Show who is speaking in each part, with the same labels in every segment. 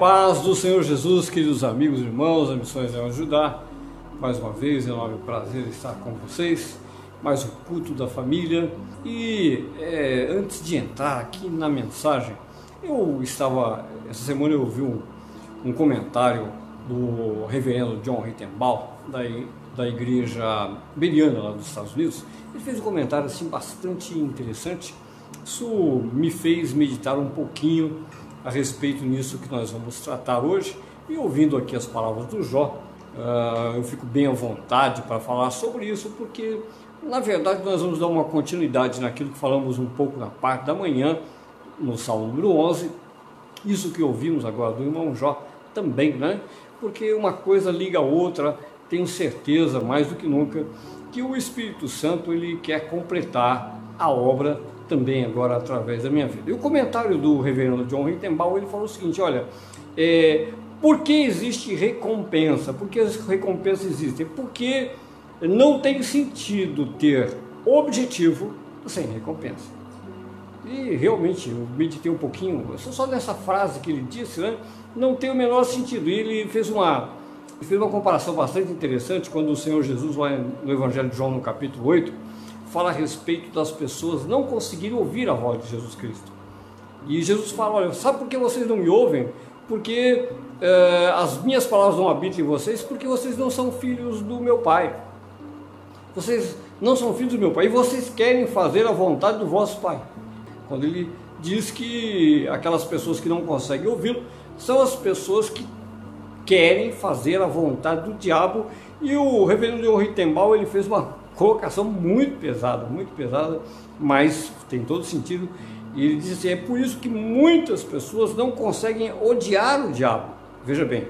Speaker 1: paz do Senhor Jesus, queridos amigos e irmãos, a Missões é ajudar. Mais uma vez, é um enorme prazer estar com vocês. Mais um culto da família. E é, antes de entrar aqui na mensagem, eu estava, essa semana eu ouvi um, um comentário do reverendo John Rittenbaugh, da, da igreja beriana lá dos Estados Unidos. Ele fez um comentário assim bastante interessante. Isso me fez meditar um pouquinho a respeito nisso que nós vamos tratar hoje. E ouvindo aqui as palavras do Jó, uh, eu fico bem à vontade para falar sobre isso, porque na verdade nós vamos dar uma continuidade naquilo que falamos um pouco na parte da manhã, no Salmo número 11, isso que ouvimos agora do irmão Jó também, né? Porque uma coisa liga a outra, tenho certeza mais do que nunca que o Espírito Santo ele quer completar a obra também agora através da minha vida. E o comentário do reverendo John Rittenbaugh, ele falou o seguinte, olha, é, por que existe recompensa? Por que as recompensas existem? Porque não tem sentido ter objetivo sem recompensa. E realmente, eu meditei um pouquinho, só nessa frase que ele disse, né? Não tem o menor sentido. E ele fez uma, fez uma comparação bastante interessante quando o Senhor Jesus, lá no Evangelho de João, no capítulo 8, fala a respeito das pessoas não conseguirem ouvir a voz de Jesus Cristo. E Jesus fala: Olha, sabe por que vocês não me ouvem? Porque eh, as minhas palavras não habitam em vocês, porque vocês não são filhos do meu Pai. Vocês não são filhos do meu Pai e vocês querem fazer a vontade do vosso Pai. Quando ele diz que aquelas pessoas que não conseguem ouvi-lo são as pessoas que querem fazer a vontade do diabo. E o reverendo Rittenbaugh ele fez uma colocação muito pesada, muito pesada, mas tem todo sentido. E ele diz assim: é por isso que muitas pessoas não conseguem odiar o diabo. Veja bem,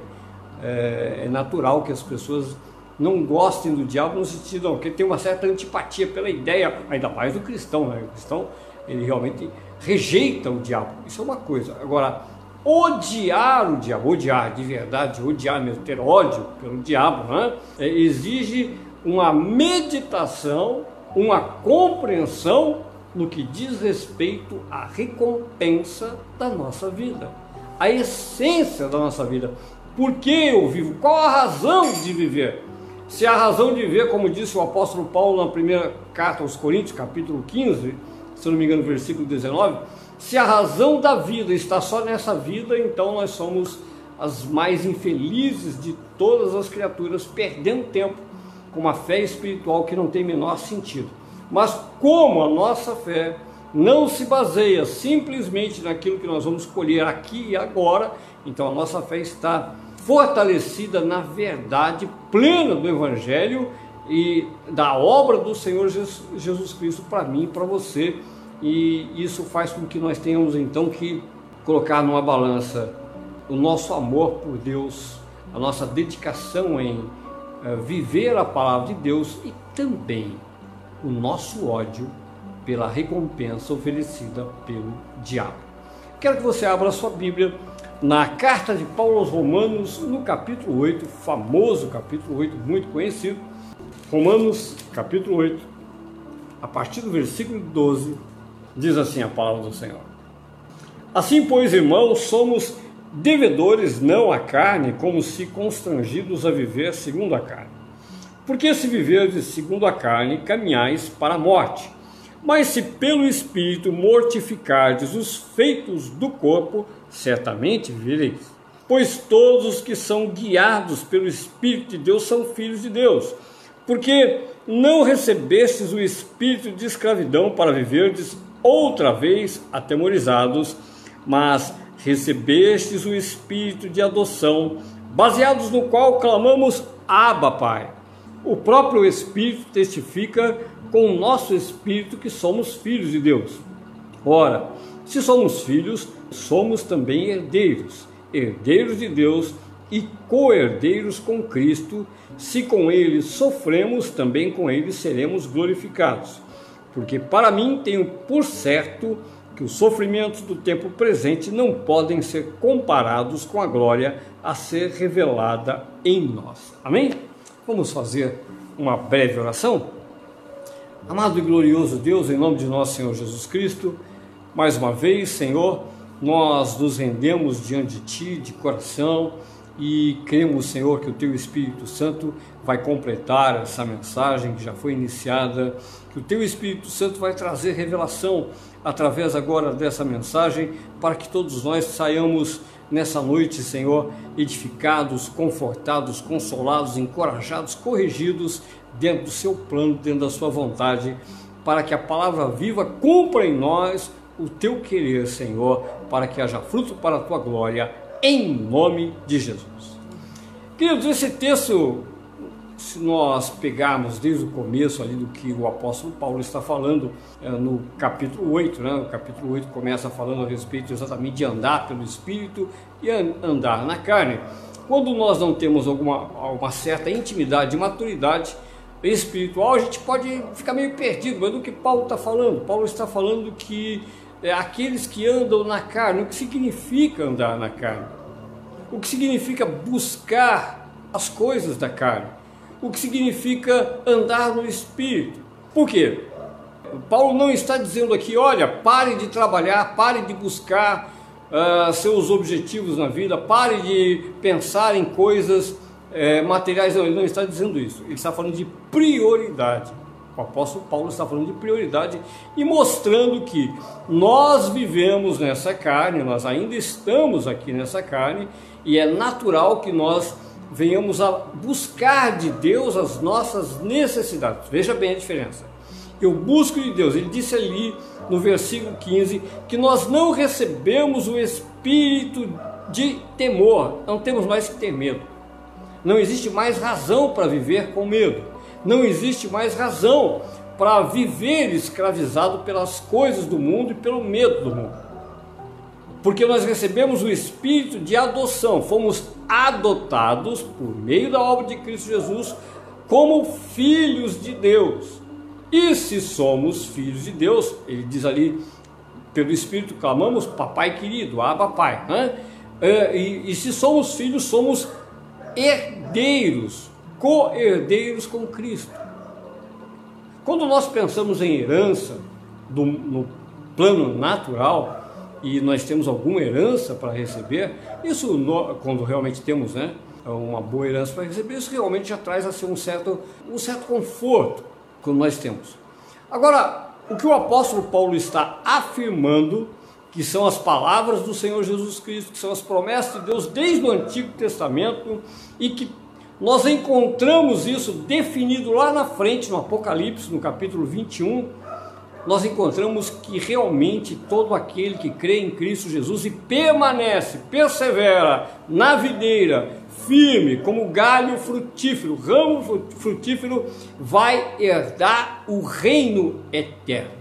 Speaker 1: é, é natural que as pessoas não gostem do diabo no sentido que tem uma certa antipatia pela ideia, ainda mais do cristão, né? O cristão ele realmente rejeita o diabo. Isso é uma coisa. Agora, odiar o diabo, odiar de verdade, odiar mesmo, ter ódio pelo diabo, né? É, exige uma meditação, uma compreensão no que diz respeito à recompensa da nossa vida, a essência da nossa vida. Por que eu vivo? Qual a razão de viver? Se a razão de viver, como disse o apóstolo Paulo na primeira carta aos Coríntios, capítulo 15, se não me engano, versículo 19, se a razão da vida está só nessa vida, então nós somos as mais infelizes de todas as criaturas, perdendo tempo com uma fé espiritual que não tem menor sentido. Mas como a nossa fé não se baseia simplesmente naquilo que nós vamos colher aqui e agora, então a nossa fé está fortalecida na verdade plena do Evangelho e da obra do Senhor Jesus Cristo para mim e para você. E isso faz com que nós tenhamos então que colocar numa balança o nosso amor por Deus, a nossa dedicação em viver a palavra de Deus e também o nosso ódio pela recompensa oferecida pelo diabo. Quero que você abra a sua Bíblia na carta de Paulo aos Romanos, no capítulo 8, famoso capítulo 8, muito conhecido. Romanos, capítulo 8, a partir do versículo 12, diz assim a palavra do Senhor. Assim, pois, irmãos, somos devedores não à carne, como se constrangidos a viver segundo a carne. Porque se viverdes segundo a carne, caminhais para a morte. Mas se pelo Espírito mortificardes os feitos do corpo, certamente vivereis. Pois todos os que são guiados pelo Espírito de Deus são filhos de Deus. Porque não recebestes o espírito de escravidão para viverdes outra vez atemorizados, mas recebestes o espírito de adoção, baseados no qual clamamos Abba, Pai. O próprio Espírito testifica com o nosso espírito que somos filhos de Deus. Ora, se somos filhos, somos também herdeiros, herdeiros de Deus e co-herdeiros com Cristo. Se com ele sofremos, também com ele seremos glorificados. Porque para mim tenho por certo que os sofrimentos do tempo presente não podem ser comparados com a glória a ser revelada em nós. Amém? Vamos fazer uma breve oração? Amado e glorioso Deus, em nome de nosso Senhor Jesus Cristo, mais uma vez, Senhor, nós nos rendemos diante de Ti de coração e cremos, Senhor, que o Teu Espírito Santo vai completar essa mensagem que já foi iniciada, que o Teu Espírito Santo vai trazer revelação através agora dessa mensagem, para que todos nós saiamos nessa noite, Senhor, edificados, confortados, consolados, encorajados, corrigidos dentro do Seu plano, dentro da Sua vontade, para que a palavra viva cumpra em nós o Teu querer, Senhor, para que haja fruto para a Tua glória em nome de Jesus. Queridos, esse texto, se nós pegarmos desde o começo ali do que o apóstolo Paulo está falando é, no capítulo 8, né? o capítulo 8 começa falando a respeito exatamente de andar pelo Espírito e andar na carne. Quando nós não temos alguma uma certa intimidade e maturidade espiritual, a gente pode ficar meio perdido, mas do que Paulo está falando? Paulo está falando que é, aqueles que andam na carne. O que significa andar na carne? O que significa buscar as coisas da carne? O que significa andar no espírito? Por quê? Paulo não está dizendo aqui, olha, pare de trabalhar, pare de buscar uh, seus objetivos na vida, pare de pensar em coisas uh, materiais. Não, ele não está dizendo isso. Ele está falando de prioridade. O apóstolo Paulo está falando de prioridade e mostrando que nós vivemos nessa carne, nós ainda estamos aqui nessa carne e é natural que nós venhamos a buscar de Deus as nossas necessidades. Veja bem a diferença. Eu busco de Deus. Ele disse ali no versículo 15 que nós não recebemos o espírito de temor, não temos mais que ter medo. Não existe mais razão para viver com medo não existe mais razão para viver escravizado pelas coisas do mundo e pelo medo do mundo. Porque nós recebemos o espírito de adoção, fomos adotados por meio da obra de Cristo Jesus como filhos de Deus. E se somos filhos de Deus, ele diz ali, pelo Espírito clamamos, papai querido, aba pai. Né? E, e se somos filhos, somos herdeiros co-herdeiros com Cristo. Quando nós pensamos em herança do, no plano natural, e nós temos alguma herança para receber, isso no, quando realmente temos né, uma boa herança para receber, isso realmente já traz assim, um, certo, um certo conforto quando nós temos. Agora, o que o apóstolo Paulo está afirmando, que são as palavras do Senhor Jesus Cristo, que são as promessas de Deus desde o Antigo Testamento e que nós encontramos isso definido lá na frente, no Apocalipse, no capítulo 21. Nós encontramos que realmente todo aquele que crê em Cristo Jesus e permanece, persevera na videira, firme, como galho frutífero, ramo frutífero, vai herdar o reino eterno.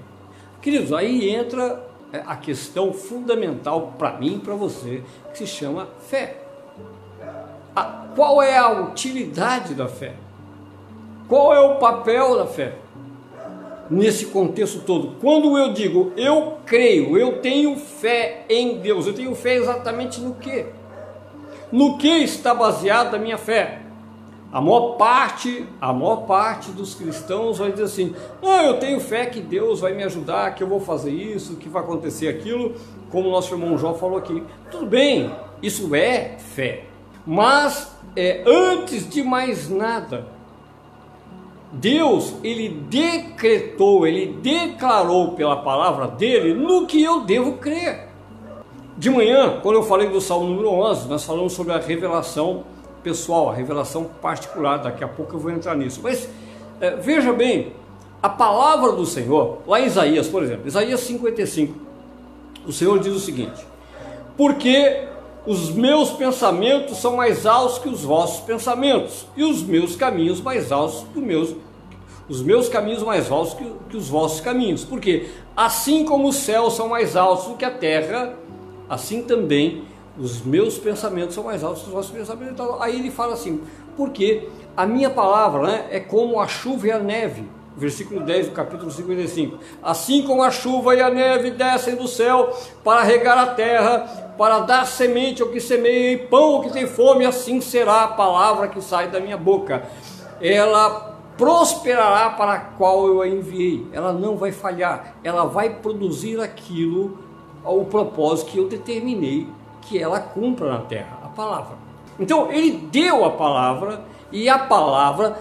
Speaker 1: Queridos, aí entra é, a questão fundamental para mim e para você, que se chama fé qual é a utilidade da fé? Qual é o papel da fé? Nesse contexto todo, quando eu digo eu creio, eu tenho fé em Deus, eu tenho fé exatamente no que? No que está baseada a minha fé? A maior parte, a maior parte dos cristãos vai dizer assim: "Não, eu tenho fé que Deus vai me ajudar, que eu vou fazer isso, que vai acontecer aquilo", como nosso irmão João falou aqui. Tudo bem, isso é fé. Mas é, antes de mais nada, Deus ele decretou, ele declarou pela palavra dele no que eu devo crer. De manhã, quando eu falei do Salmo número 11, nós falamos sobre a revelação pessoal, a revelação particular. Daqui a pouco eu vou entrar nisso. Mas é, veja bem, a palavra do Senhor, lá em Isaías, por exemplo, Isaías 55, o Senhor diz o seguinte: Porque os meus pensamentos são mais altos que os vossos pensamentos, e os meus caminhos mais altos que os meus os meus caminhos mais altos que, que os vossos caminhos. Porque assim como os céus são mais altos do que a terra, assim também os meus pensamentos são mais altos que os vossos pensamentos. Então, aí ele fala assim, porque a minha palavra né, é como a chuva e a neve versículo 10 do capítulo 55. Assim como a chuva e a neve descem do céu para regar a terra, para dar semente ao que semeia e pão ao que tem fome, assim será a palavra que sai da minha boca. Ela prosperará para a qual eu a enviei. Ela não vai falhar, ela vai produzir aquilo ao propósito que eu determinei que ela cumpra na terra, a palavra. Então ele deu a palavra e a palavra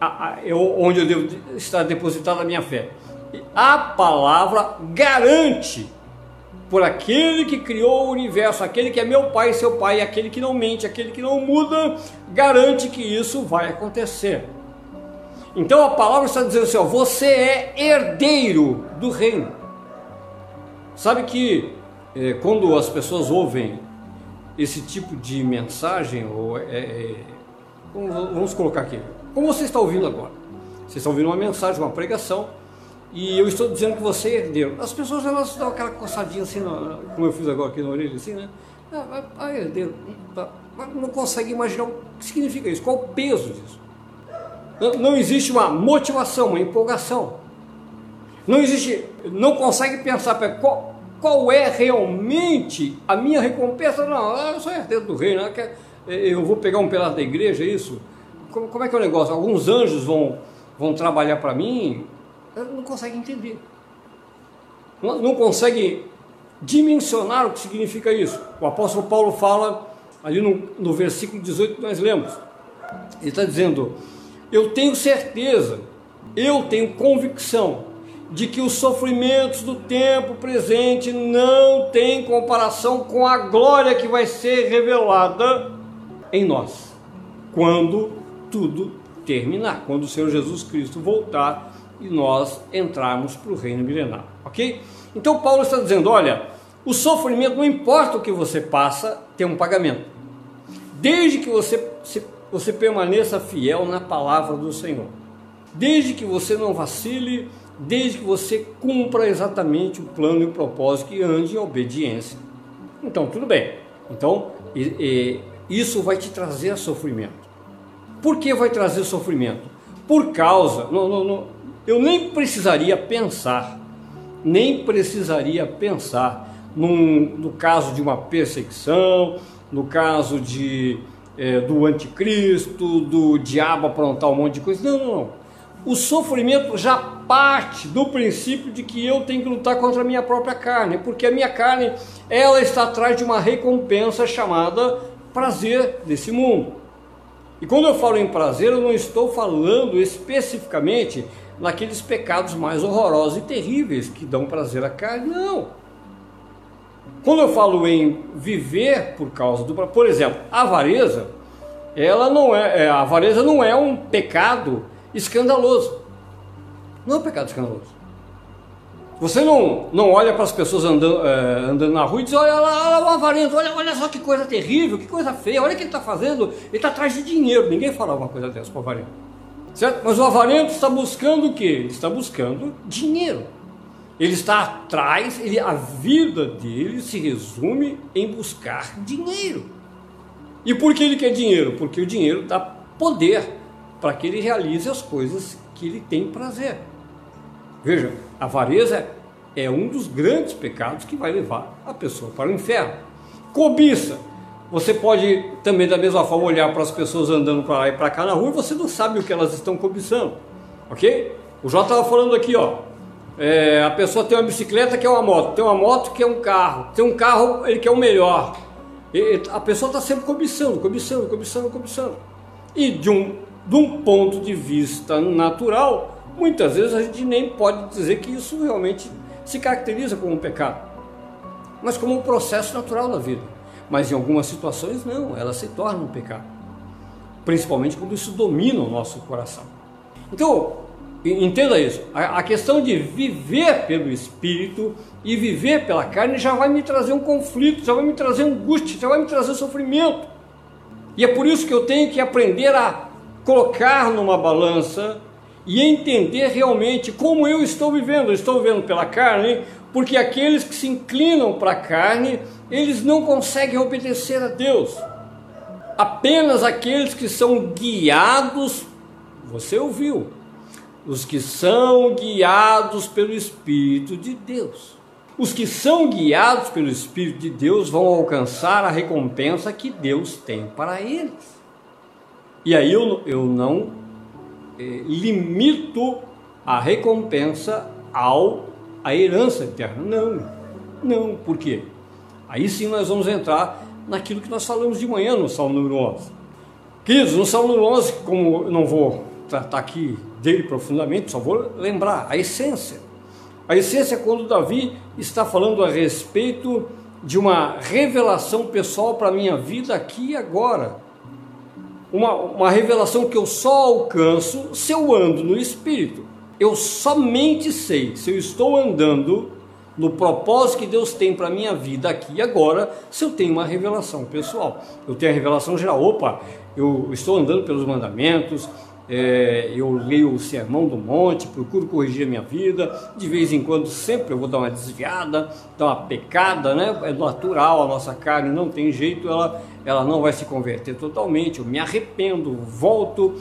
Speaker 1: a, a, eu, onde eu devo estar depositada a minha fé. A palavra garante por aquele que criou o universo, aquele que é meu pai e seu pai, aquele que não mente, aquele que não muda, garante que isso vai acontecer. Então a palavra está dizendo assim: ó, você é herdeiro do reino. Sabe que é, quando as pessoas ouvem esse tipo de mensagem, ou é, é, vamos colocar aqui, como você está ouvindo agora, você está ouvindo uma mensagem, uma pregação, e eu estou dizendo que você é herdeiro. As pessoas elas dão aquela coçadinha assim, como eu fiz agora aqui na orelha, assim, né? Ah, ah herdeiro, tá. não consegue imaginar o que significa isso, qual o peso disso. Não, existe uma motivação, uma empolgação. Não existe, não consegue pensar qual, qual é realmente a minha recompensa. Não, eu sou herdeiro do reino, eu vou pegar um pedaço da igreja, é isso? Como, como é que é o negócio? Alguns anjos vão, vão trabalhar para mim? não consegue entender. Não, não consegue dimensionar o que significa isso. O apóstolo Paulo fala ali no, no versículo 18 que nós lemos. Ele está dizendo: Eu tenho certeza, eu tenho convicção de que os sofrimentos do tempo presente não têm comparação com a glória que vai ser revelada em nós, quando tudo terminar, quando o Senhor Jesus Cristo voltar e nós entrarmos para o reino milenar, ok? Então Paulo está dizendo: olha, o sofrimento, não importa o que você passa, tem um pagamento, desde que você, você permaneça fiel na palavra do Senhor, desde que você não vacile, desde que você cumpra exatamente o plano e o propósito que ande em obediência. Então, tudo bem. Então, e, e, isso vai te trazer sofrimento. Por que vai trazer sofrimento? Por causa, não, não, não, eu nem precisaria pensar, nem precisaria pensar num, no caso de uma perseguição, no caso de, é, do anticristo, do diabo aprontar um monte de coisa. Não, não, não. O sofrimento já parte do princípio de que eu tenho que lutar contra a minha própria carne, porque a minha carne ela está atrás de uma recompensa chamada prazer desse mundo. E quando eu falo em prazer, eu não estou falando especificamente naqueles pecados mais horrorosos e terríveis que dão prazer à carne. Não. Quando eu falo em viver por causa do, por exemplo, a avareza, ela não é, é, a avareza não é um pecado escandaloso. Não é um pecado escandaloso. Você não, não olha para as pessoas andando, é, andando na rua e diz: olha lá, olha o avarento, olha, olha só que coisa terrível, que coisa feia, olha o que ele está fazendo. Ele está atrás de dinheiro. Ninguém fala uma coisa dessa para o avarento. Certo? Mas o avarento está buscando o quê? Ele está buscando dinheiro. Ele está atrás, ele, a vida dele se resume em buscar dinheiro. E por que ele quer dinheiro? Porque o dinheiro dá poder para que ele realize as coisas que ele tem prazer. Veja, a avareza é um dos grandes pecados que vai levar a pessoa para o inferno. Cobiça você pode também, da mesma forma, olhar para as pessoas andando para lá e para cá na rua e você não sabe o que elas estão cobiçando, ok? O Jó estava falando aqui, ó. É, a pessoa tem uma bicicleta que é uma moto, tem uma moto que é um carro, tem um carro ele quer o melhor. E, a pessoa está sempre cobiçando, cobiçando, cobiçando, cobiçando. E de um, de um ponto de vista natural, muitas vezes a gente nem pode dizer que isso realmente se caracteriza como um pecado, mas como um processo natural da vida. Mas em algumas situações não, ela se torna um pecado. Principalmente quando isso domina o nosso coração. Então, entenda isso. A, questão de viver pelo Espírito e viver pela carne já vai me trazer um conflito, já vai me trazer angústia, já vai me trazer sofrimento. E é por isso que eu tenho que aprender a colocar numa balança e entender realmente como eu estou vivendo. Eu estou vivendo pela carne, porque aqueles que se inclinam para a carne eles não conseguem obedecer a Deus. Apenas aqueles que são guiados, você ouviu, os que são guiados pelo Espírito de Deus. Os que são guiados pelo Espírito de Deus vão alcançar a recompensa que Deus tem para eles. E aí eu, eu não é, limito a recompensa ao a herança eterna, não. Não, por quê? Aí sim nós vamos entrar naquilo que nós falamos de manhã no Salmo número 11. Queridos, no Salmo número 11, como não vou tratar aqui dele profundamente, só vou lembrar a essência. A essência é quando Davi está falando a respeito de uma revelação pessoal para a minha vida aqui e agora. Uma, uma revelação que eu só alcanço se eu ando no Espírito. Eu somente sei se eu estou andando no propósito que Deus tem para a minha vida aqui e agora, se eu tenho uma revelação pessoal. Eu tenho a revelação geral, opa, eu estou andando pelos mandamentos, é, eu leio o Sermão do Monte, procuro corrigir a minha vida, de vez em quando sempre eu vou dar uma desviada, dar uma pecada, né? É natural, a nossa carne não tem jeito, ela, ela não vai se converter totalmente, eu me arrependo, volto,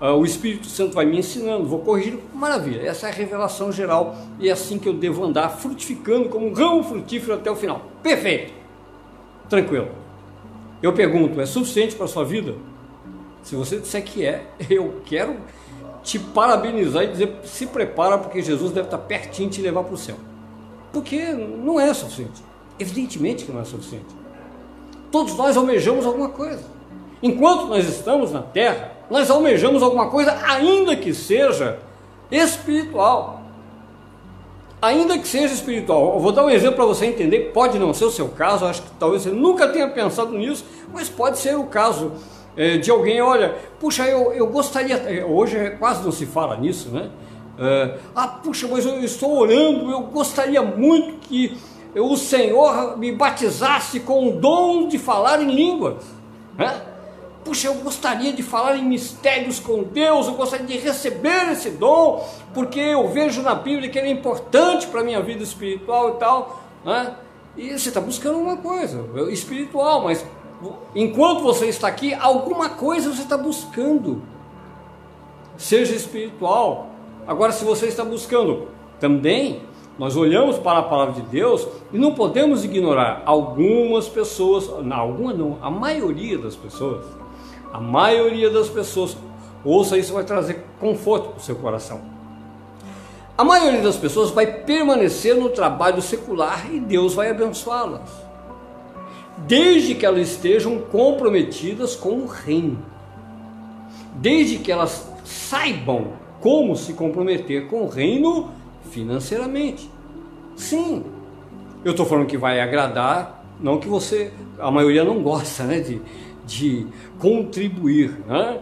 Speaker 1: uh, o Espírito Santo vai me ensinando, vou corrigir, maravilha, essa é a revelação geral e é assim que eu devo andar, frutificando como um ramo frutífero até o final. Perfeito, tranquilo. Eu pergunto, é suficiente para a sua vida? Se você disser que é, eu quero te parabenizar e dizer se prepara porque Jesus deve estar pertinho de te levar para o céu. Porque não é suficiente. Evidentemente que não é suficiente. Todos nós almejamos alguma coisa. Enquanto nós estamos na terra, nós almejamos alguma coisa, ainda que seja espiritual. Ainda que seja espiritual. Eu vou dar um exemplo para você entender. Pode não ser o seu caso, acho que talvez você nunca tenha pensado nisso, mas pode ser o caso é, de alguém, olha, puxa, eu, eu gostaria, é, hoje quase não se fala nisso, né? É, ah, puxa, mas eu estou orando, eu gostaria muito que o Senhor me batizasse com o dom de falar em línguas, né? Puxa, eu gostaria de falar em mistérios com Deus, eu gostaria de receber esse dom, porque eu vejo na Bíblia que ele é importante para a minha vida espiritual e tal, né? E você está buscando uma coisa espiritual, mas enquanto você está aqui, alguma coisa você está buscando, seja espiritual. Agora, se você está buscando também, nós olhamos para a palavra de Deus e não podemos ignorar algumas pessoas, não, alguma não, a maioria das pessoas, a maioria das pessoas, ouça isso vai trazer conforto para o seu coração. A maioria das pessoas vai permanecer no trabalho secular e Deus vai abençoá-las desde que elas estejam comprometidas com o reino, desde que elas saibam como se comprometer com o reino financeiramente. Sim, eu estou falando que vai agradar, não que você, a maioria não gosta né, de, de contribuir, né?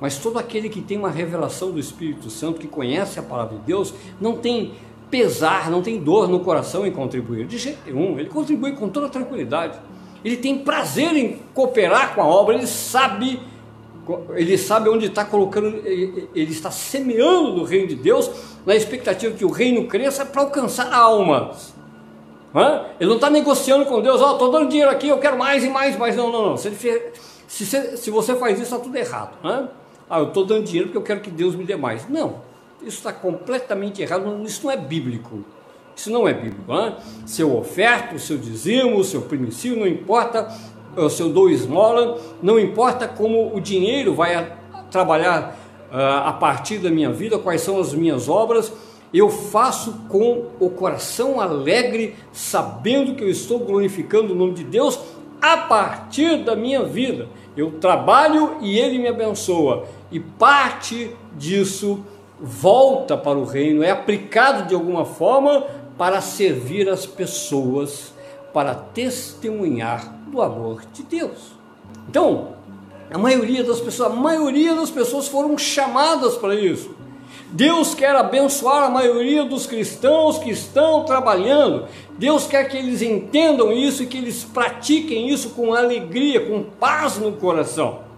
Speaker 1: mas todo aquele que tem uma revelação do Espírito Santo, que conhece a palavra de Deus, não tem pesar, não tem dor no coração em contribuir. De jeito nenhum, ele contribui com toda tranquilidade ele tem prazer em cooperar com a obra, ele sabe, ele sabe onde está colocando, ele está semeando no reino de Deus, na expectativa que o reino cresça para alcançar almas. Ele não está negociando com Deus, ó, oh, estou dando dinheiro aqui, eu quero mais e mais, mais. Não, não, não. Se, se, se você faz isso, está tudo errado. Ah, eu estou dando dinheiro porque eu quero que Deus me dê mais. Não, isso está completamente errado, isso não é bíblico. Isso não é bíblico. Hein? Seu oferta, o seu dizimo, o seu primicídio, não importa, o seu dou esmola, não importa como o dinheiro vai a, trabalhar uh, a partir da minha vida, quais são as minhas obras, eu faço com o coração alegre, sabendo que eu estou glorificando o nome de Deus a partir da minha vida. Eu trabalho e Ele me abençoa, e parte disso volta para o reino, é aplicado de alguma forma para servir as pessoas, para testemunhar do amor de Deus. Então, a maioria das pessoas, a maioria das pessoas foram chamadas para isso. Deus quer abençoar a maioria dos cristãos que estão trabalhando. Deus quer que eles entendam isso e que eles pratiquem isso com alegria, com paz no coração.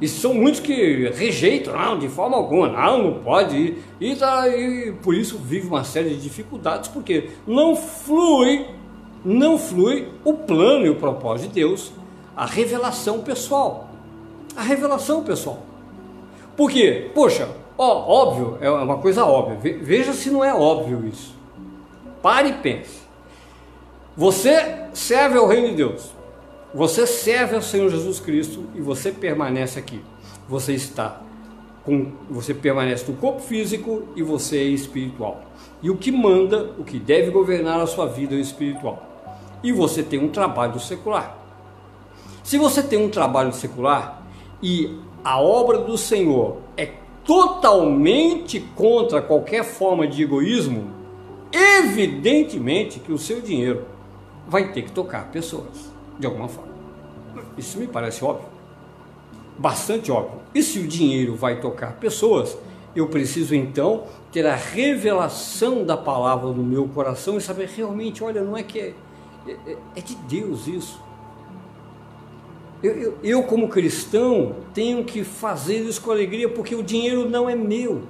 Speaker 1: E são muitos que rejeitam, não, de forma alguma, não, não pode ir. E, tá, e por isso vive uma série de dificuldades, porque não flui, não flui o plano e o propósito de Deus, a revelação pessoal. A revelação pessoal. Por quê? Poxa, ó, óbvio, é uma coisa óbvia. Veja se não é óbvio isso. Pare e pense. Você serve ao reino de Deus. Você serve ao Senhor Jesus Cristo e você permanece aqui. Você está com, você permanece no corpo físico e você é espiritual. E o que manda, o que deve governar a sua vida é espiritual. e você tem um trabalho secular. Se você tem um trabalho secular e a obra do Senhor é totalmente contra qualquer forma de egoísmo, evidentemente que o seu dinheiro vai ter que tocar pessoas, de alguma forma. Isso me parece óbvio. Bastante óbvio. E se o dinheiro vai tocar pessoas, eu preciso então ter a revelação da palavra no meu coração e saber realmente, olha, não é que é, é, é de Deus isso. Eu, eu, eu, como cristão, tenho que fazer isso com alegria, porque o dinheiro não é meu.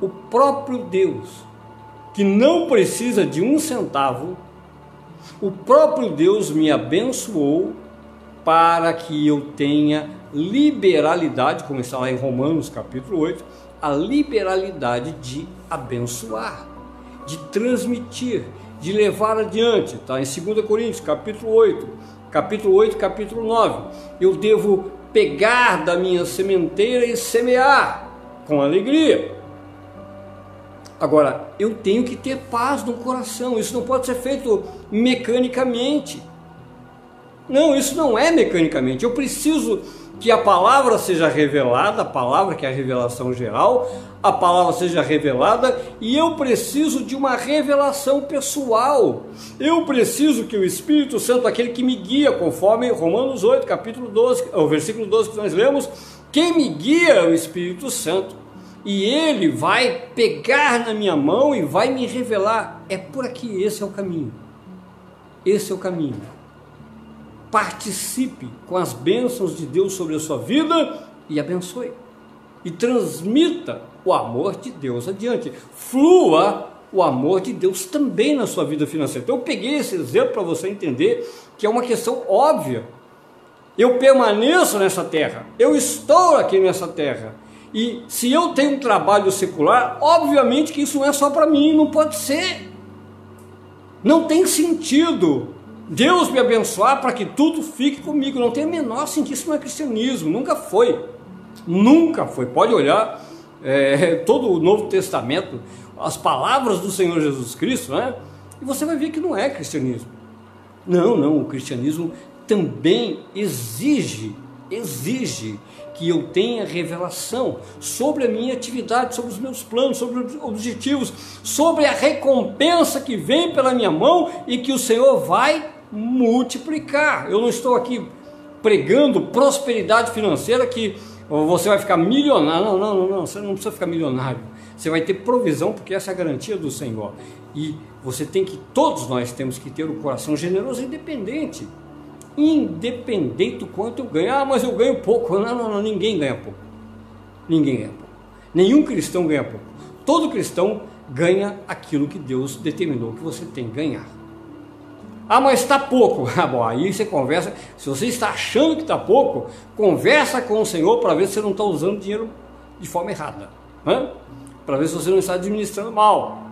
Speaker 1: O próprio Deus, que não precisa de um centavo, o próprio Deus me abençoou para que eu tenha liberalidade, como está lá em Romanos capítulo 8, a liberalidade de abençoar, de transmitir, de levar adiante. Está em 2 Coríntios capítulo 8, capítulo 8, capítulo 9. Eu devo pegar da minha sementeira e semear com alegria. Agora, eu tenho que ter paz no coração, isso não pode ser feito mecanicamente. Não, isso não é mecanicamente. Eu preciso que a palavra seja revelada, a palavra que é a revelação geral, a palavra seja revelada e eu preciso de uma revelação pessoal. Eu preciso que o Espírito Santo, aquele que me guia, conforme Romanos 8, capítulo 12, o versículo 12 que nós lemos, quem me guia é o Espírito Santo. E ele vai pegar na minha mão e vai me revelar. É por aqui, esse é o caminho. Esse é o caminho participe com as bênçãos de Deus sobre a sua vida e abençoe. E transmita o amor de Deus adiante. Flua o amor de Deus também na sua vida financeira. Então eu peguei esse exemplo para você entender que é uma questão óbvia. Eu permaneço nessa terra, eu estou aqui nessa terra. E se eu tenho um trabalho secular, obviamente que isso não é só para mim, não pode ser. Não tem sentido Deus me abençoar para que tudo fique comigo. Não tem o menor sentido, isso não é cristianismo, nunca foi. Nunca foi. Pode olhar é, todo o Novo Testamento, as palavras do Senhor Jesus Cristo, né? E você vai ver que não é cristianismo. Não, não, o cristianismo também exige, exige que eu tenha revelação sobre a minha atividade, sobre os meus planos, sobre os objetivos, sobre a recompensa que vem pela minha mão e que o Senhor vai multiplicar. Eu não estou aqui pregando prosperidade financeira que você vai ficar milionário. Não, não, não, não, você não precisa ficar milionário. Você vai ter provisão porque essa é a garantia do Senhor. E você tem que, todos nós temos que ter o coração generoso e independente. Independente do quanto eu ganho. Ah, mas eu ganho pouco. Não, não, não, ninguém ganha pouco. Ninguém ganha pouco. Nenhum cristão ganha pouco. Todo cristão ganha aquilo que Deus determinou que você tem que ganhar. Ah, mas está pouco. Ah, bom, aí você conversa. Se você está achando que está pouco, conversa com o Senhor para ver se você não está usando dinheiro de forma errada. Para ver se você não está administrando mal.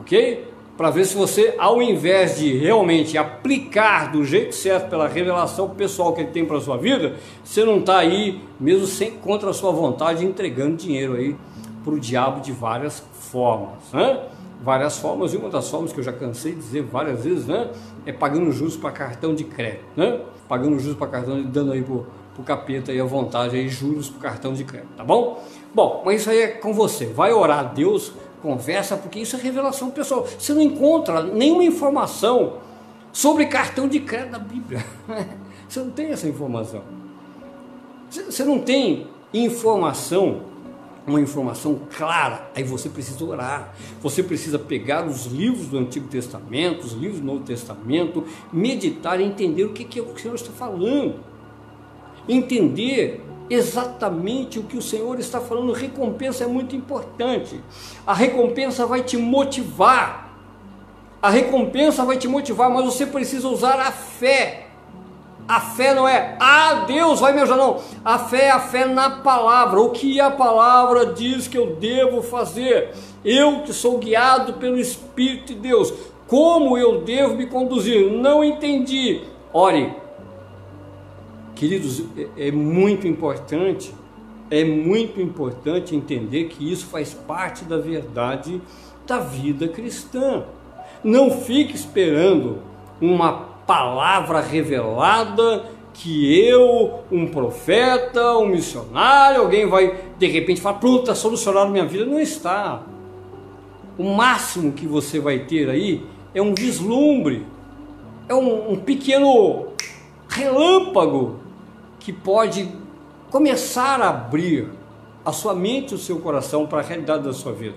Speaker 1: Ok? Para ver se você, ao invés de realmente aplicar do jeito certo pela revelação pessoal que ele tem para sua vida, você não está aí, mesmo sem contra a sua vontade, entregando dinheiro aí para o diabo de várias formas. Né? várias formas, e uma das formas que eu já cansei de dizer várias vezes, né, é pagando juros para cartão de crédito, né? Pagando juros para cartão, dando aí pro, pro capeta aí a vontade aí juros para cartão de crédito, tá bom? Bom, mas isso aí é com você. Vai orar a Deus, conversa, porque isso é revelação pessoal. Você não encontra nenhuma informação sobre cartão de crédito na Bíblia. Você não tem essa informação. Você não tem informação uma informação clara, aí você precisa orar, você precisa pegar os livros do Antigo Testamento, os livros do Novo Testamento, meditar e entender o que, que o Senhor está falando, entender exatamente o que o Senhor está falando. Recompensa é muito importante, a recompensa vai te motivar, a recompensa vai te motivar, mas você precisa usar a fé a fé não é, ah, Deus vai me ajudar, não. A fé é a fé na palavra. O que a palavra diz que eu devo fazer? Eu que sou guiado pelo Espírito de Deus. Como eu devo me conduzir? Não entendi. Ore, queridos, é, é muito importante, é muito importante entender que isso faz parte da verdade da vida cristã. Não fique esperando uma palavra revelada que eu, um profeta, um missionário, alguém vai de repente falar, pronto, está solucionado minha vida. Não está. O máximo que você vai ter aí é um vislumbre, é um, um pequeno relâmpago que pode começar a abrir a sua mente e o seu coração para a realidade da sua vida.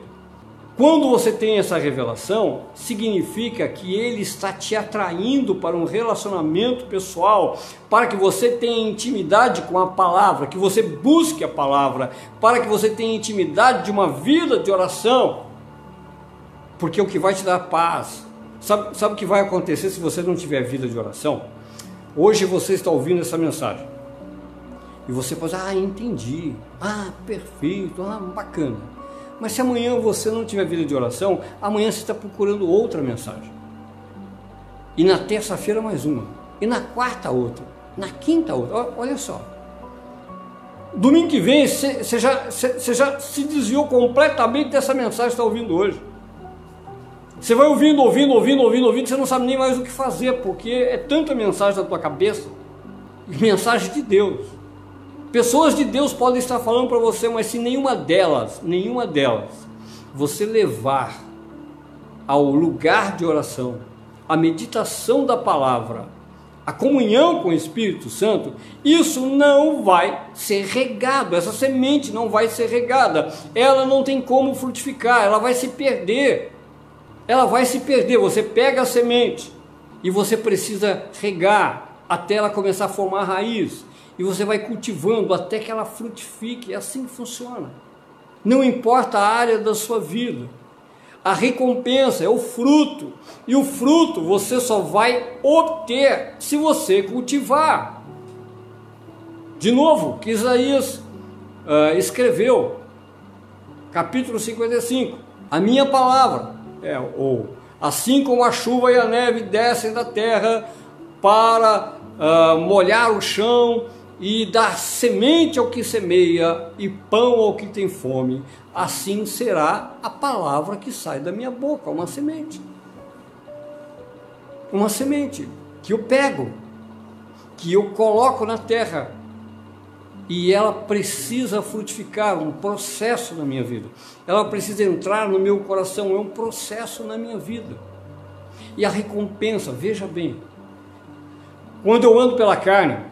Speaker 1: Quando você tem essa revelação, significa que ele está te atraindo para um relacionamento pessoal, para que você tenha intimidade com a palavra, que você busque a palavra, para que você tenha intimidade de uma vida de oração. Porque é o que vai te dar paz. Sabe, sabe o que vai acontecer se você não tiver vida de oração? Hoje você está ouvindo essa mensagem. E você pode, ah, entendi. Ah, perfeito. Ah, bacana. Mas se amanhã você não tiver vida de oração, amanhã você está procurando outra mensagem. E na terça-feira mais uma. E na quarta outra. Na quinta outra. Olha só. Domingo que vem você já, já se desviou completamente dessa mensagem que está ouvindo hoje. Você vai ouvindo, ouvindo, ouvindo, ouvindo, ouvindo, você não sabe nem mais o que fazer, porque é tanta mensagem na tua cabeça, mensagem de Deus. Pessoas de Deus podem estar falando para você, mas se nenhuma delas, nenhuma delas, você levar ao lugar de oração, a meditação da palavra, a comunhão com o Espírito Santo, isso não vai ser regado, essa semente não vai ser regada, ela não tem como frutificar, ela vai se perder. Ela vai se perder. Você pega a semente e você precisa regar até ela começar a formar raiz e você vai cultivando até que ela frutifique. É assim que funciona. Não importa a área da sua vida. A recompensa é o fruto. E o fruto você só vai obter se você cultivar. De novo, que Isaías uh, escreveu, capítulo 55. A minha palavra, é, ou assim como a chuva e a neve descem da terra para uh, molhar o chão e dar semente ao que semeia e pão ao que tem fome, assim será a palavra que sai da minha boca, uma semente. Uma semente que eu pego, que eu coloco na terra e ela precisa frutificar, um processo na minha vida. Ela precisa entrar no meu coração, é um processo na minha vida. E a recompensa, veja bem, quando eu ando pela carne,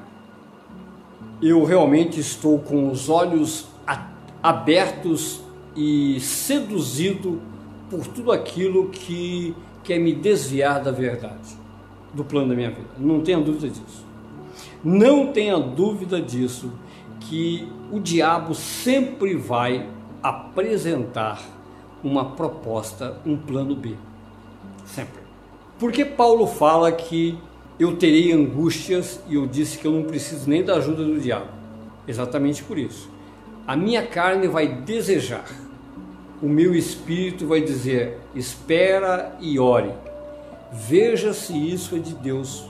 Speaker 1: eu realmente estou com os olhos abertos e seduzido por tudo aquilo que quer me desviar da verdade, do plano da minha vida. Não tenha dúvida disso. Não tenha dúvida disso, que o diabo sempre vai apresentar uma proposta, um plano B. Sempre. Porque Paulo fala que eu terei angústias e eu disse que eu não preciso nem da ajuda do diabo. Exatamente por isso. A minha carne vai desejar, o meu espírito vai dizer: espera e ore. Veja se isso é de Deus.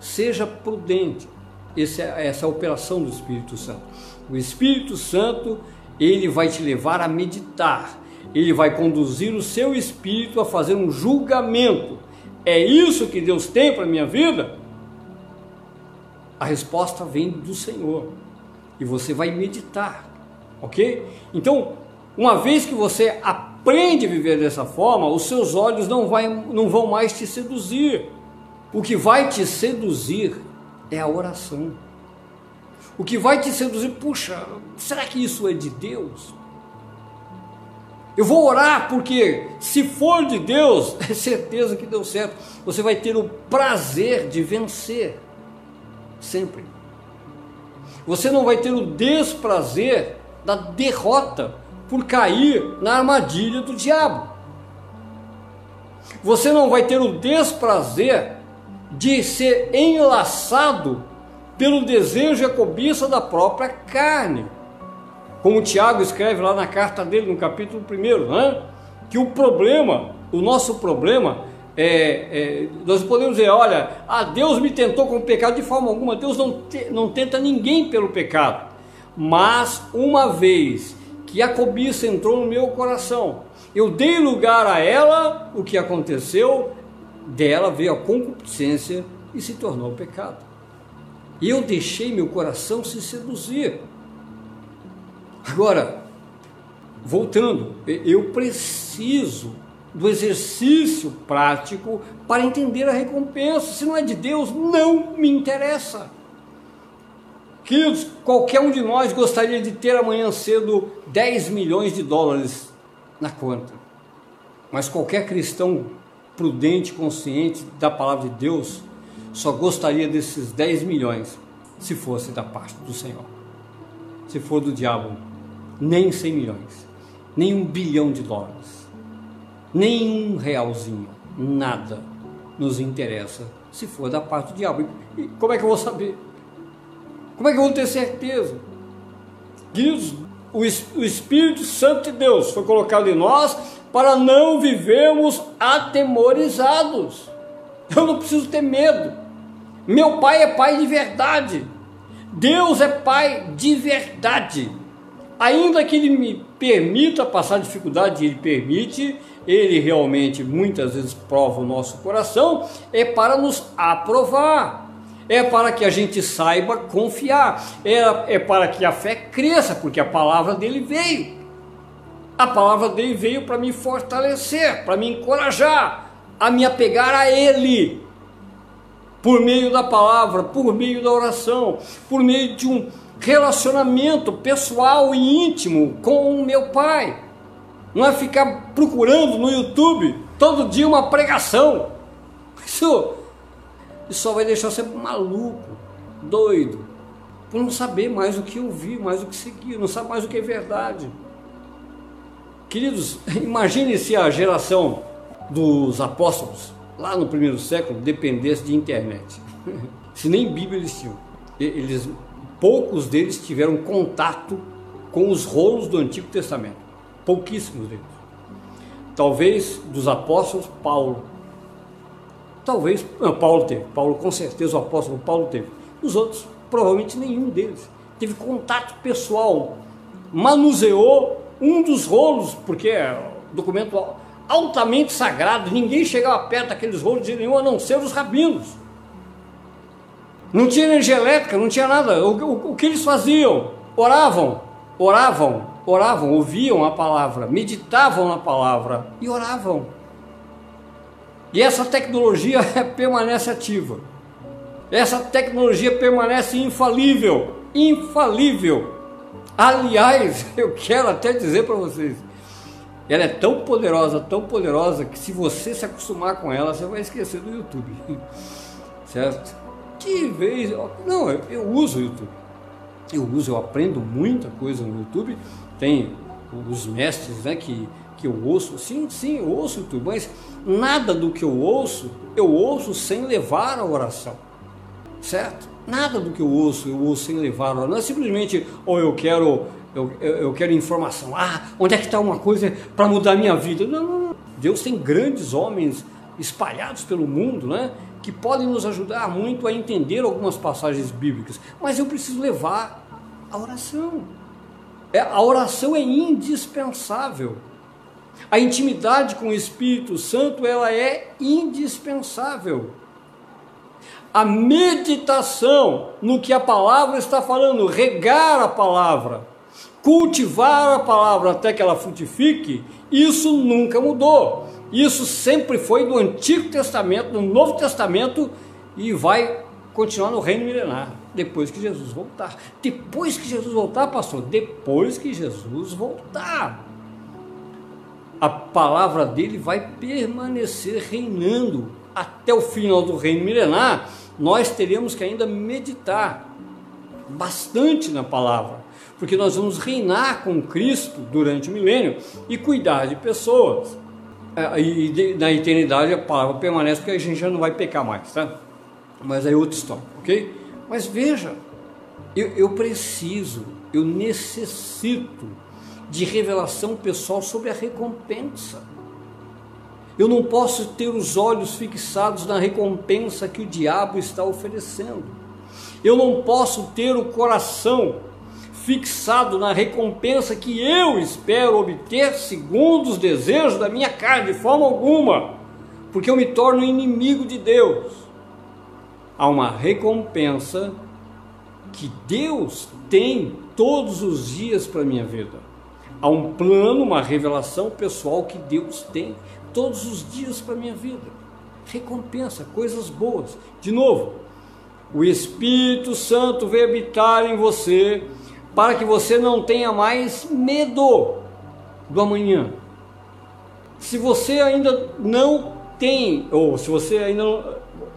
Speaker 1: Seja prudente. Essa é, essa é a operação do Espírito Santo. O Espírito Santo, ele vai te levar a meditar. Ele vai conduzir o seu espírito a fazer um julgamento é isso que Deus tem para a minha vida? A resposta vem do Senhor e você vai meditar, ok? Então, uma vez que você aprende a viver dessa forma, os seus olhos não, vai, não vão mais te seduzir. O que vai te seduzir é a oração. O que vai te seduzir, puxa, será que isso é de Deus? Eu vou orar porque, se for de Deus, é certeza que deu certo. Você vai ter o prazer de vencer, sempre. Você não vai ter o desprazer da derrota por cair na armadilha do diabo. Você não vai ter o desprazer de ser enlaçado pelo desejo e a cobiça da própria carne como o Tiago escreve lá na carta dele, no capítulo 1, né? que o problema, o nosso problema, é, é, nós podemos dizer, olha, ah, Deus me tentou com o pecado de forma alguma, Deus não, te, não tenta ninguém pelo pecado, mas uma vez que a cobiça entrou no meu coração, eu dei lugar a ela, o que aconteceu? dela veio a concupiscência e se tornou pecado. Eu deixei meu coração se seduzir. Agora, voltando, eu preciso do exercício prático para entender a recompensa. Se não é de Deus, não me interessa. Queridos, qualquer um de nós gostaria de ter amanhã cedo 10 milhões de dólares na conta. Mas qualquer cristão prudente, consciente da palavra de Deus, só gostaria desses 10 milhões se fosse da parte do Senhor. Se for do diabo, nem 100 milhões, nem um bilhão de dólares, nem um realzinho, nada nos interessa se for da parte do diabo. E como é que eu vou saber? Como é que eu vou ter certeza? Diz o Espírito Santo de Deus foi colocado em nós para não vivermos atemorizados. Eu não preciso ter medo. Meu pai é pai de verdade. Deus é pai de verdade. Ainda que ele me permita passar dificuldade, ele permite, ele realmente muitas vezes prova o nosso coração, é para nos aprovar é para que a gente saiba confiar, é, é para que a fé cresça, porque a palavra dele veio. A palavra dele veio para me fortalecer, para me encorajar, a me apegar a ele, por meio da palavra, por meio da oração, por meio de um relacionamento pessoal e íntimo com o meu pai. Não é ficar procurando no YouTube todo dia uma pregação. Isso e só vai deixar você maluco, doido, por não saber mais o que ouvir, mais o que seguir, não sabe mais o que é verdade. Queridos, imagine se a geração dos apóstolos, lá no primeiro século, dependesse de internet. se nem Bíblia eles tinham. Eles, poucos deles tiveram contato com os rolos do Antigo Testamento. Pouquíssimos deles. Talvez dos apóstolos, Paulo, Talvez, não, Paulo teve, Paulo com certeza, o apóstolo Paulo teve. Os outros, provavelmente nenhum deles. Teve contato pessoal, manuseou um dos rolos, porque é documento altamente sagrado, ninguém chegava perto daqueles rolos de nenhum, a não ser os rabinos. Não tinha energia elétrica, não tinha nada. O, o, o que eles faziam? Oravam, oravam, oravam, ouviam a palavra, meditavam na palavra e oravam. E essa tecnologia permanece ativa. Essa tecnologia permanece infalível. Infalível. Aliás, eu quero até dizer para vocês, ela é tão poderosa, tão poderosa, que se você se acostumar com ela, você vai esquecer do YouTube. Certo? De vez. Não, eu, eu uso o YouTube. Eu uso, eu aprendo muita coisa no YouTube. Tem os mestres né, que que eu ouço, sim, sim, eu ouço tudo, mas nada do que eu ouço, eu ouço sem levar a oração, certo? Nada do que eu ouço, eu ouço sem levar a oração. Não é simplesmente, ou eu quero, eu, eu quero informação, ah, onde é que está uma coisa para mudar a minha vida? Não, não, não. Deus tem grandes homens espalhados pelo mundo, né? Que podem nos ajudar muito a entender algumas passagens bíblicas, mas eu preciso levar a oração. É, a oração é indispensável. A intimidade com o Espírito Santo ela é indispensável. A meditação no que a palavra está falando, regar a palavra, cultivar a palavra até que ela frutifique, isso nunca mudou. Isso sempre foi do Antigo Testamento, no Novo Testamento e vai continuar no reino milenar, depois que Jesus voltar. Depois que Jesus voltar, pastor, depois que Jesus voltar a palavra dele vai permanecer reinando até o final do reino milenar. Nós teremos que ainda meditar bastante na palavra, porque nós vamos reinar com Cristo durante o milênio e cuidar de pessoas. É, e na eternidade a palavra permanece porque a gente já não vai pecar mais, tá? Mas é outra história, ok? Mas veja, eu, eu preciso, eu necessito de revelação pessoal sobre a recompensa. Eu não posso ter os olhos fixados na recompensa que o diabo está oferecendo. Eu não posso ter o coração fixado na recompensa que eu espero obter segundo os desejos da minha carne, de forma alguma. porque eu me torno inimigo de Deus. Há uma recompensa que Deus tem todos os dias para a minha vida. Há um plano, uma revelação pessoal que Deus tem todos os dias para a minha vida. Recompensa, coisas boas. De novo, o Espírito Santo veio habitar em você para que você não tenha mais medo do amanhã. Se você ainda não tem, ou se você ainda não,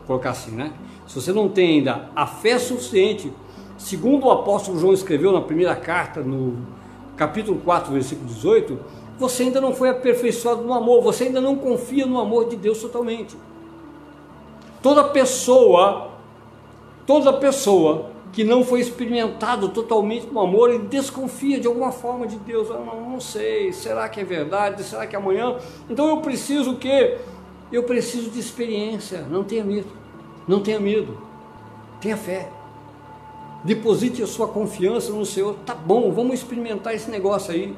Speaker 1: colocar assim, né? Se você não tem ainda a fé suficiente, segundo o apóstolo João escreveu na primeira carta, no capítulo 4, versículo 18, você ainda não foi aperfeiçoado no amor, você ainda não confia no amor de Deus totalmente. Toda pessoa, toda pessoa que não foi experimentado totalmente no amor, ele desconfia de alguma forma de Deus. Eu não, não sei, será que é verdade? Será que é amanhã? Então eu preciso o quê? Eu preciso de experiência. Não tenha medo. Não tenha medo. Tenha fé. Deposite a sua confiança no Senhor. Tá bom, vamos experimentar esse negócio aí.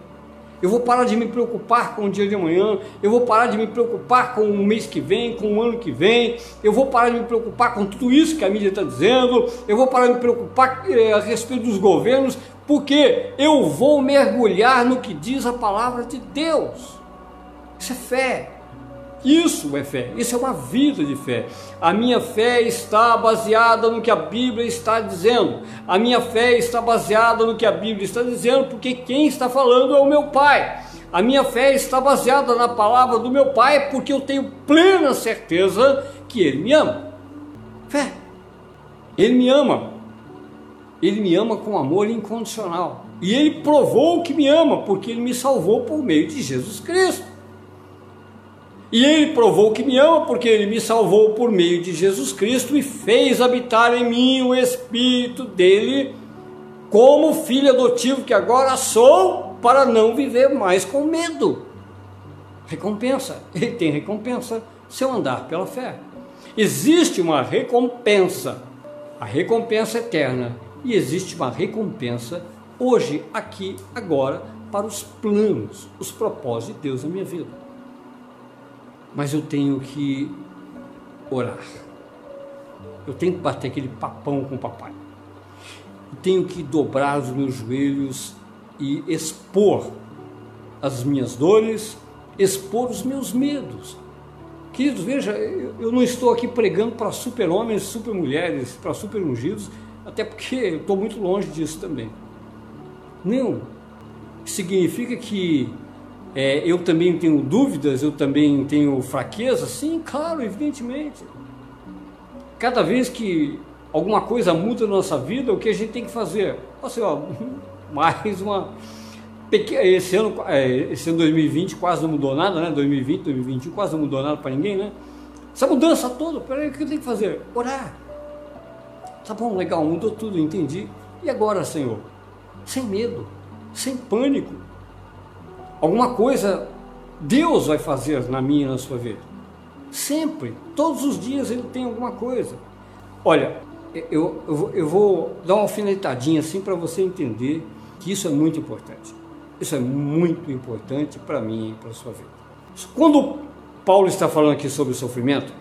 Speaker 1: Eu vou parar de me preocupar com o dia de amanhã, eu vou parar de me preocupar com o mês que vem, com o ano que vem, eu vou parar de me preocupar com tudo isso que a mídia está dizendo, eu vou parar de me preocupar é, a respeito dos governos, porque eu vou mergulhar no que diz a palavra de Deus. Isso é fé. Isso é fé, isso é uma vida de fé. A minha fé está baseada no que a Bíblia está dizendo. A minha fé está baseada no que a Bíblia está dizendo, porque quem está falando é o meu Pai. A minha fé está baseada na palavra do meu Pai, porque eu tenho plena certeza que Ele me ama. Fé. Ele me ama. Ele me ama com amor incondicional. E Ele provou que me ama, porque Ele me salvou por meio de Jesus Cristo. E ele provou que me ama porque ele me salvou por meio de Jesus Cristo e fez habitar em mim o Espírito dele, como filho adotivo que agora sou, para não viver mais com medo. Recompensa, ele tem recompensa se eu andar pela fé. Existe uma recompensa, a recompensa eterna, e existe uma recompensa hoje, aqui, agora, para os planos, os propósitos de Deus na minha vida mas eu tenho que orar. Eu tenho que bater aquele papão com o papai. Eu tenho que dobrar os meus joelhos e expor as minhas dores, expor os meus medos. Queridos, veja, eu não estou aqui pregando para super-homens, super-mulheres, para super-ungidos, até porque eu estou muito longe disso também. Não. Significa que é, eu também tenho dúvidas, eu também tenho fraqueza? Sim, claro, evidentemente. Cada vez que alguma coisa muda na nossa vida, o que a gente tem que fazer? Assim, ó, mais uma. Esse ano, é, esse ano 2020 quase não mudou nada, né? 2020, 2021 quase não mudou nada para ninguém, né? Essa mudança toda, peraí, o que eu tenho que fazer? Orar. Tá bom, legal, mudou tudo, entendi. E agora, Senhor? Sem medo, sem pânico Alguma coisa Deus vai fazer na minha e na sua vida. Sempre, todos os dias ele tem alguma coisa. Olha, eu, eu, eu vou dar uma alfinetadinha assim para você entender que isso é muito importante. Isso é muito importante para mim e para a sua vida. Quando Paulo está falando aqui sobre sofrimento,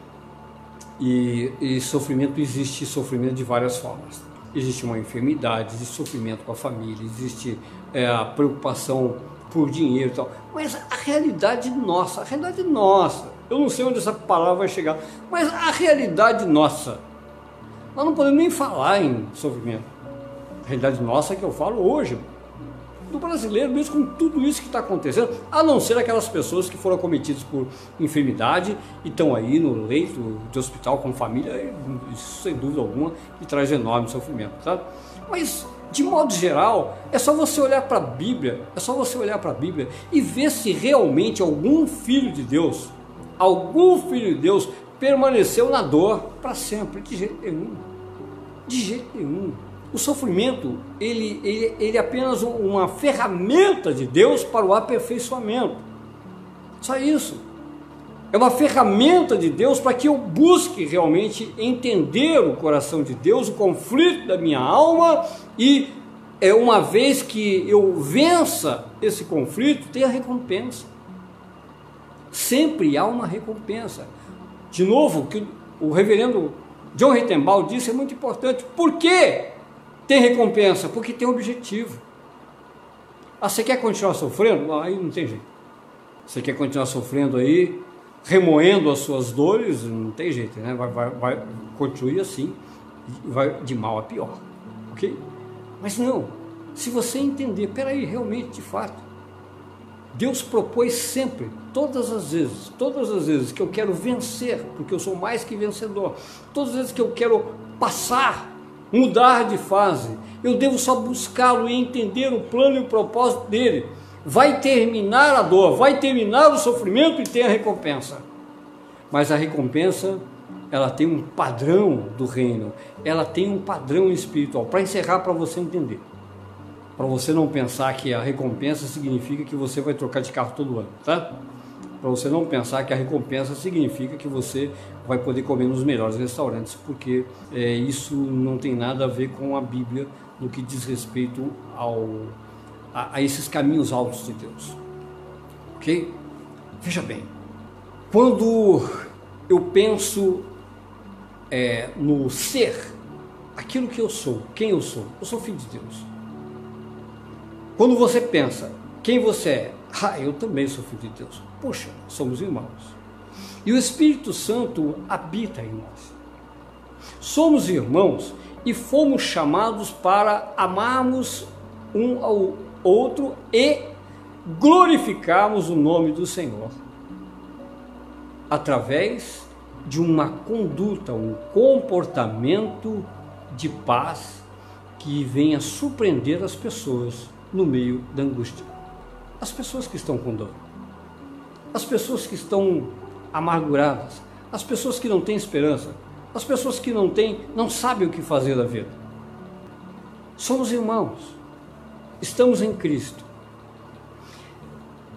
Speaker 1: e, e sofrimento existe sofrimento de várias formas. Existe uma enfermidade, existe sofrimento com a família, existe é, a preocupação por dinheiro e tal. Mas a realidade nossa, a realidade nossa, eu não sei onde essa palavra vai chegar, mas a realidade nossa, nós não podemos nem falar em sofrimento. A realidade nossa é que eu falo hoje, do brasileiro, mesmo com tudo isso que está acontecendo, a não ser aquelas pessoas que foram cometidas por enfermidade e estão aí no leito de hospital com família, isso sem dúvida alguma, que traz enorme sofrimento, tá? Mas de modo geral, é só você olhar para a Bíblia, é só você olhar para a Bíblia e ver se realmente algum filho de Deus, algum filho de Deus permaneceu na dor para sempre, de jeito nenhum. De jeito nenhum. O sofrimento, ele, ele, ele é apenas uma ferramenta de Deus para o aperfeiçoamento. Só isso. É uma ferramenta de Deus para que eu busque realmente entender o coração de Deus, o conflito da minha alma e é uma vez que eu vença esse conflito, tem a recompensa. Sempre há uma recompensa. De novo, o que o reverendo John Rittenbaugh disse é muito importante. Por que tem recompensa? Porque tem objetivo. Ah, você quer continuar sofrendo? Aí não tem jeito. Você quer continuar sofrendo aí, remoendo as suas dores? Não tem jeito, né? Vai, vai, vai continue assim, vai de mal a pior, ok? Mas não, se você entender, peraí, realmente, de fato, Deus propôs sempre, todas as vezes, todas as vezes que eu quero vencer, porque eu sou mais que vencedor, todas as vezes que eu quero passar, mudar de fase, eu devo só buscá-lo e entender o plano e o propósito dele. Vai terminar a dor, vai terminar o sofrimento e tem a recompensa. Mas a recompensa, ela tem um padrão do reino, ela tem um padrão espiritual. Para encerrar, para você entender para você não pensar que a recompensa significa que você vai trocar de carro todo ano, tá? Para você não pensar que a recompensa significa que você vai poder comer nos melhores restaurantes, porque é, isso não tem nada a ver com a Bíblia no que diz respeito ao, a, a esses caminhos altos de Deus. Ok? Veja bem, quando eu penso é, no ser, aquilo que eu sou, quem eu sou, eu sou filho de Deus. Quando você pensa quem você é, ah, eu também sou filho de Deus. Poxa, somos irmãos. E o Espírito Santo habita em nós. Somos irmãos e fomos chamados para amarmos um ao outro e glorificarmos o nome do Senhor através de uma conduta, um comportamento de paz que venha surpreender as pessoas no meio da angústia. As pessoas que estão com dor, as pessoas que estão amarguradas, as pessoas que não têm esperança, as pessoas que não têm, não sabem o que fazer da vida. Somos irmãos, estamos em Cristo.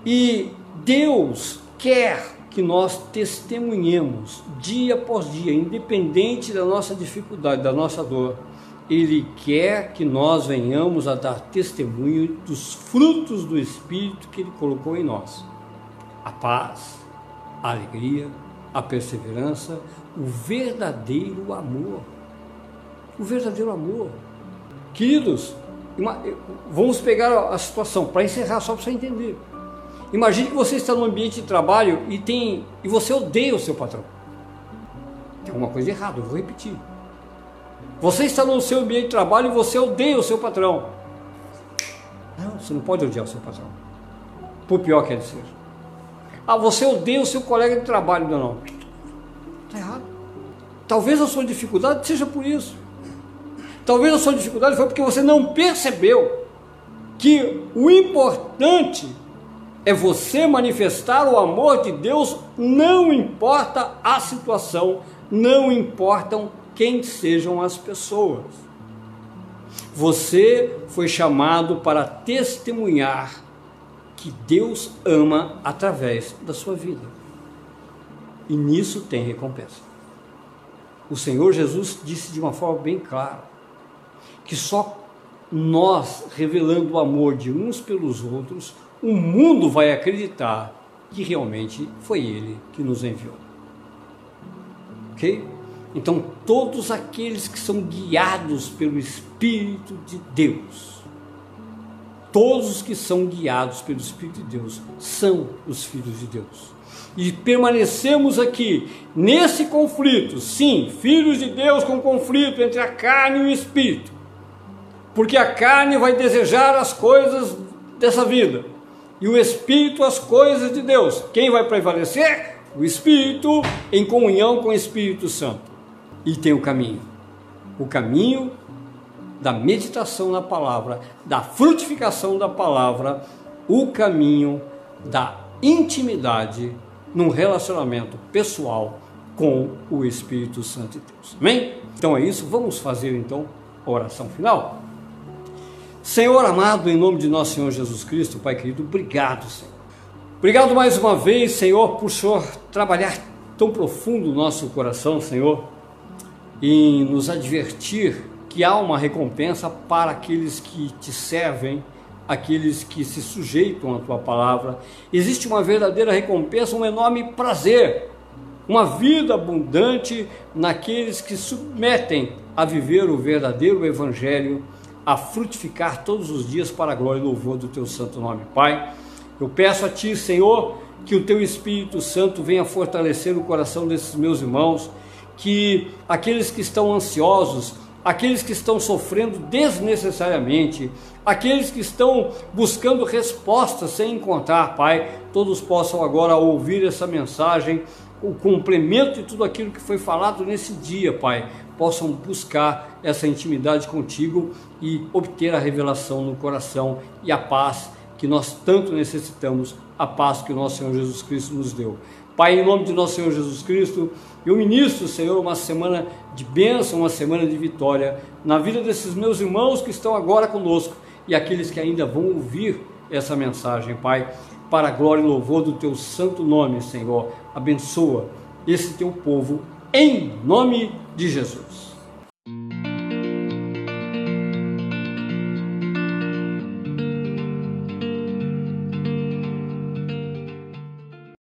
Speaker 1: E Deus quer que nós testemunhemos dia após dia, independente da nossa dificuldade, da nossa dor, ele quer que nós venhamos a dar testemunho dos frutos do Espírito que Ele colocou em nós: a paz, a alegria, a perseverança, o verdadeiro amor. O verdadeiro amor. Queridos, vamos pegar a situação para encerrar, só para você entender. Imagine que você está num ambiente de trabalho e tem e você odeia o seu patrão. Tem alguma coisa errada, eu vou repetir. Você está no seu ambiente de trabalho e você odeia o seu patrão. Não, você não pode odiar o seu patrão. Por pior que ele seja. Ah, você odeia o seu colega de trabalho. Não, não. Está errado. Talvez a sua dificuldade seja por isso. Talvez a sua dificuldade foi porque você não percebeu que o importante é você manifestar o amor de Deus, não importa a situação, não importam quem sejam as pessoas. Você foi chamado para testemunhar que Deus ama através da sua vida. E nisso tem recompensa. O Senhor Jesus disse de uma forma bem clara que só nós, revelando o amor de uns pelos outros, o mundo vai acreditar que realmente foi Ele que nos enviou. Ok? Então, todos aqueles que são guiados pelo Espírito de Deus, todos os que são guiados pelo Espírito de Deus, são os filhos de Deus. E permanecemos aqui nesse conflito, sim, filhos de Deus com conflito entre a carne e o espírito. Porque a carne vai desejar as coisas dessa vida e o espírito as coisas de Deus. Quem vai prevalecer? O espírito em comunhão com o Espírito Santo e tem o caminho. O caminho da meditação na palavra, da frutificação da palavra, o caminho da intimidade num relacionamento pessoal com o Espírito Santo de Deus. Amém? Então é isso, vamos fazer então a oração final. Senhor amado, em nome de nosso Senhor Jesus Cristo, Pai querido, obrigado, Senhor. Obrigado mais uma vez, Senhor, por o Senhor trabalhar tão profundo no nosso coração, Senhor em nos advertir que há uma recompensa para aqueles que te servem, aqueles que se sujeitam à tua palavra. Existe uma verdadeira recompensa, um enorme prazer uma vida abundante naqueles que submetem a viver o verdadeiro Evangelho, a frutificar todos os dias para a glória e louvor do teu santo nome, Pai. Eu peço a Ti, Senhor, que o Teu Espírito Santo venha fortalecer o coração desses meus irmãos, que aqueles que estão ansiosos, aqueles que estão sofrendo desnecessariamente, aqueles que estão buscando respostas sem encontrar, Pai, todos possam agora ouvir essa mensagem, o complemento de tudo aquilo que foi falado nesse dia, Pai, possam buscar essa intimidade contigo e obter a revelação no coração e a paz que nós tanto necessitamos, a paz que o nosso Senhor Jesus Cristo nos deu. Pai, em nome de nosso Senhor Jesus Cristo, eu ministro, Senhor, uma semana de bênção, uma semana de vitória na vida desses meus irmãos que estão agora conosco e aqueles que ainda vão ouvir essa mensagem, Pai, para a glória e louvor do teu santo nome, Senhor. Abençoa esse teu povo em nome de Jesus.